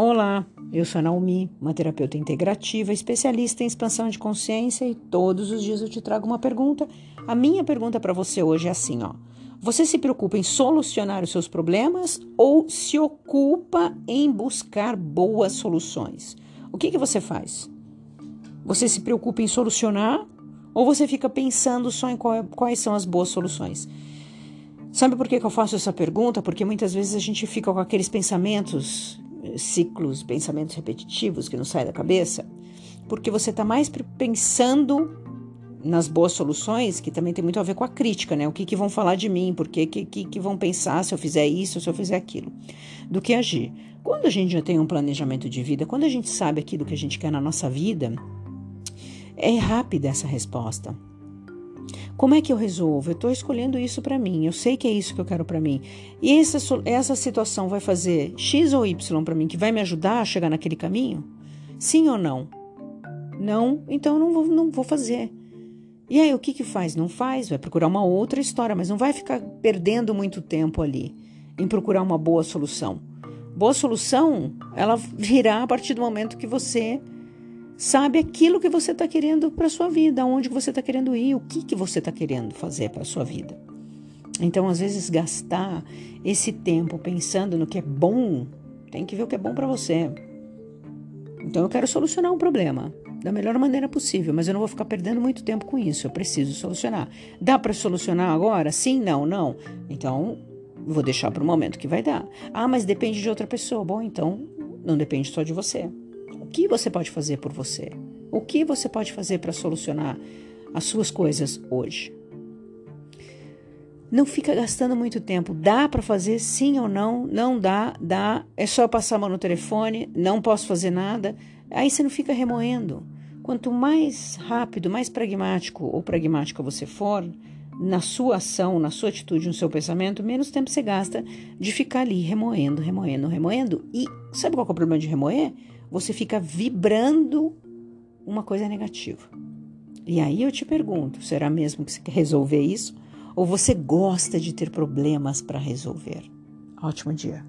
Olá, eu sou a Naomi, uma terapeuta integrativa, especialista em expansão de consciência e todos os dias eu te trago uma pergunta. A minha pergunta para você hoje é assim, ó. Você se preocupa em solucionar os seus problemas ou se ocupa em buscar boas soluções? O que que você faz? Você se preocupa em solucionar ou você fica pensando só em qual, quais são as boas soluções? Sabe por que, que eu faço essa pergunta? Porque muitas vezes a gente fica com aqueles pensamentos ciclos, pensamentos repetitivos que não saem da cabeça, porque você está mais pensando nas boas soluções, que também tem muito a ver com a crítica, né? O que, que vão falar de mim, por que, que, que vão pensar se eu fizer isso, se eu fizer aquilo, do que agir. Quando a gente já tem um planejamento de vida, quando a gente sabe aquilo que a gente quer na nossa vida, é rápida essa resposta. Como é que eu resolvo? Eu estou escolhendo isso para mim. Eu sei que é isso que eu quero para mim. E essa, essa situação vai fazer X ou Y para mim, que vai me ajudar a chegar naquele caminho? Sim ou não? Não, então não vou, não vou fazer. E aí, o que que faz? Não faz, vai procurar uma outra história, mas não vai ficar perdendo muito tempo ali em procurar uma boa solução. Boa solução, ela virá a partir do momento que você sabe aquilo que você está querendo para sua vida, aonde você está querendo ir, o que, que você está querendo fazer para sua vida. Então, às vezes, gastar esse tempo pensando no que é bom, tem que ver o que é bom para você. Então, eu quero solucionar um problema da melhor maneira possível, mas eu não vou ficar perdendo muito tempo com isso. Eu preciso solucionar. Dá para solucionar agora? Sim, não, não. Então, vou deixar para o momento que vai dar. Ah, mas depende de outra pessoa. Bom, então, não depende só de você. Que você pode fazer por você? O que você pode fazer para solucionar as suas coisas hoje? Não fica gastando muito tempo. Dá para fazer sim ou não? Não dá, dá. É só passar a mão no telefone, não posso fazer nada. Aí você não fica remoendo. Quanto mais rápido, mais pragmático ou pragmática você for na sua ação, na sua atitude, no seu pensamento, menos tempo você gasta de ficar ali remoendo, remoendo, remoendo. E sabe qual é o problema de remoer? Você fica vibrando uma coisa negativa. E aí eu te pergunto: será mesmo que você quer resolver isso? Ou você gosta de ter problemas para resolver? Ótimo dia.